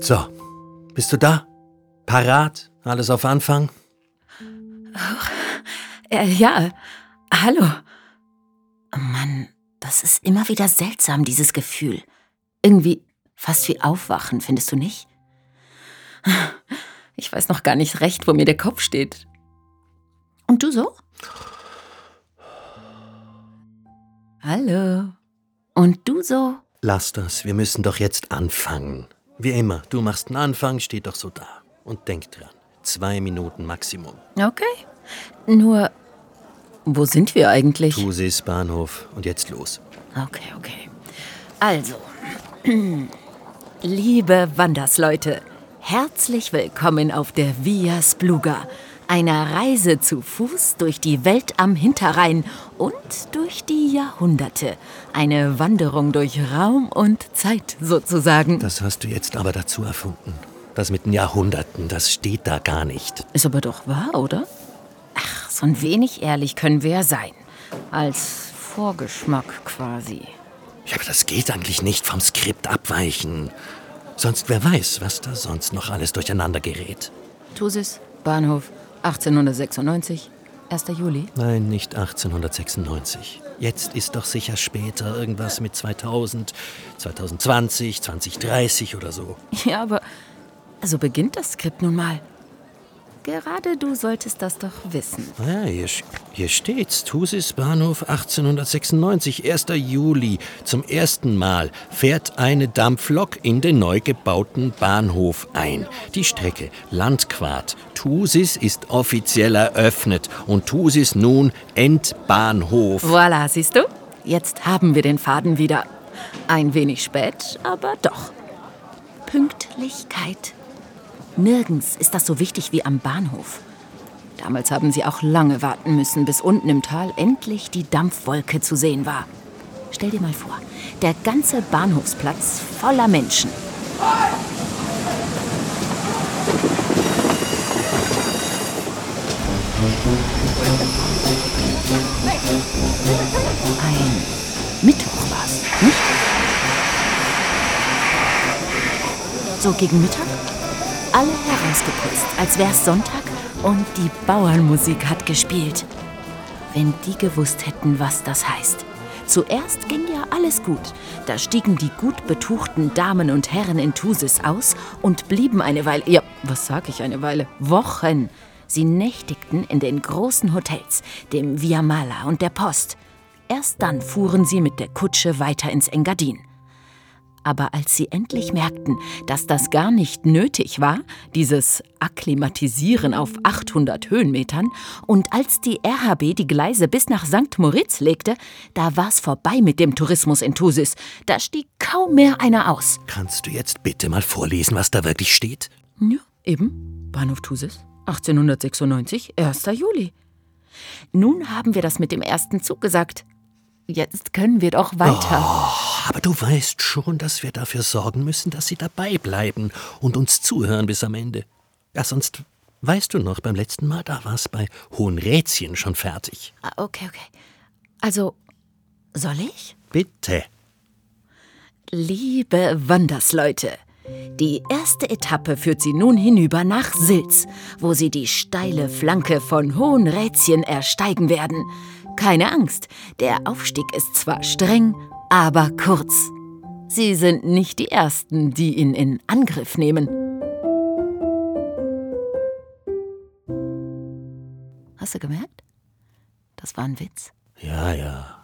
So, bist du da? Parat? Alles auf Anfang? Äh, ja, hallo. Mann, das ist immer wieder seltsam, dieses Gefühl. Irgendwie fast wie Aufwachen, findest du nicht? Ich weiß noch gar nicht recht, wo mir der Kopf steht. Und du so? Hallo. Und du so? Lass das, wir müssen doch jetzt anfangen. Wie immer, du machst einen Anfang, steht doch so da. Und denk dran, zwei Minuten Maximum. Okay. Nur, wo sind wir eigentlich? Tusis Bahnhof und jetzt los. Okay, okay. Also, liebe Wandersleute, herzlich willkommen auf der Via Spluga, einer Reise zu Fuß durch die Welt am Hinterrhein und durch die Jahrhunderte. Eine Wanderung durch Raum und Zeit sozusagen. Das hast du jetzt aber dazu erfunden. Das mit den Jahrhunderten, das steht da gar nicht. Ist aber doch wahr, oder? Ach, so ein wenig ehrlich können wir ja sein. Als Vorgeschmack quasi. Ja, aber das geht eigentlich nicht vom Skript abweichen. Sonst wer weiß, was da sonst noch alles durcheinander gerät. Thusis, Bahnhof, 1896, 1. Juli. Nein, nicht 1896. Jetzt ist doch sicher später irgendwas mit 2000, 2020, 2030 oder so. Ja, aber so beginnt das Skript nun mal. Gerade du solltest das doch wissen. Ja, hier, hier steht's. Thusis Bahnhof 1896, 1. Juli. Zum ersten Mal fährt eine Dampflok in den neu gebauten Bahnhof ein. Die Strecke Landquart. Thusis ist offiziell eröffnet und Thusis nun Endbahnhof. Voilà, siehst du? Jetzt haben wir den Faden wieder. Ein wenig spät, aber doch. Pünktlichkeit. Nirgends ist das so wichtig wie am Bahnhof. Damals haben sie auch lange warten müssen, bis unten im Tal endlich die Dampfwolke zu sehen war. Stell dir mal vor, der ganze Bahnhofsplatz voller Menschen. Ein Mittwoch war's, nicht? So gegen Mittag? Alle herausgeputzt, als wär's Sonntag und die Bauernmusik hat gespielt. Wenn die gewusst hätten, was das heißt. Zuerst ging ja alles gut. Da stiegen die gut betuchten Damen und Herren in Thusis aus und blieben eine Weile, ja, was sag ich eine Weile, Wochen. Sie nächtigten in den großen Hotels, dem Via Mala und der Post. Erst dann fuhren sie mit der Kutsche weiter ins Engadin. Aber als sie endlich merkten, dass das gar nicht nötig war, dieses Akklimatisieren auf 800 Höhenmetern, und als die RHB die Gleise bis nach St. Moritz legte, da war's vorbei mit dem Tourismus in Thusis. Da stieg kaum mehr einer aus. Kannst du jetzt bitte mal vorlesen, was da wirklich steht? Ja, eben. Bahnhof Thusis, 1896, 1. Juli. Nun haben wir das mit dem ersten Zug gesagt. Jetzt können wir doch weiter. Oh, aber du weißt schon, dass wir dafür sorgen müssen, dass sie dabei bleiben und uns zuhören bis am Ende. Ja, sonst weißt du noch, beim letzten Mal, da war es bei Hohenrätien schon fertig. Ah, okay, okay. Also, soll ich? Bitte. Liebe Wandersleute, die erste Etappe führt sie nun hinüber nach Silz, wo sie die steile Flanke von Hohenrätien ersteigen werden. Keine Angst, der Aufstieg ist zwar streng, aber kurz. Sie sind nicht die Ersten, die ihn in Angriff nehmen. Hast du gemerkt? Das war ein Witz. Ja, ja.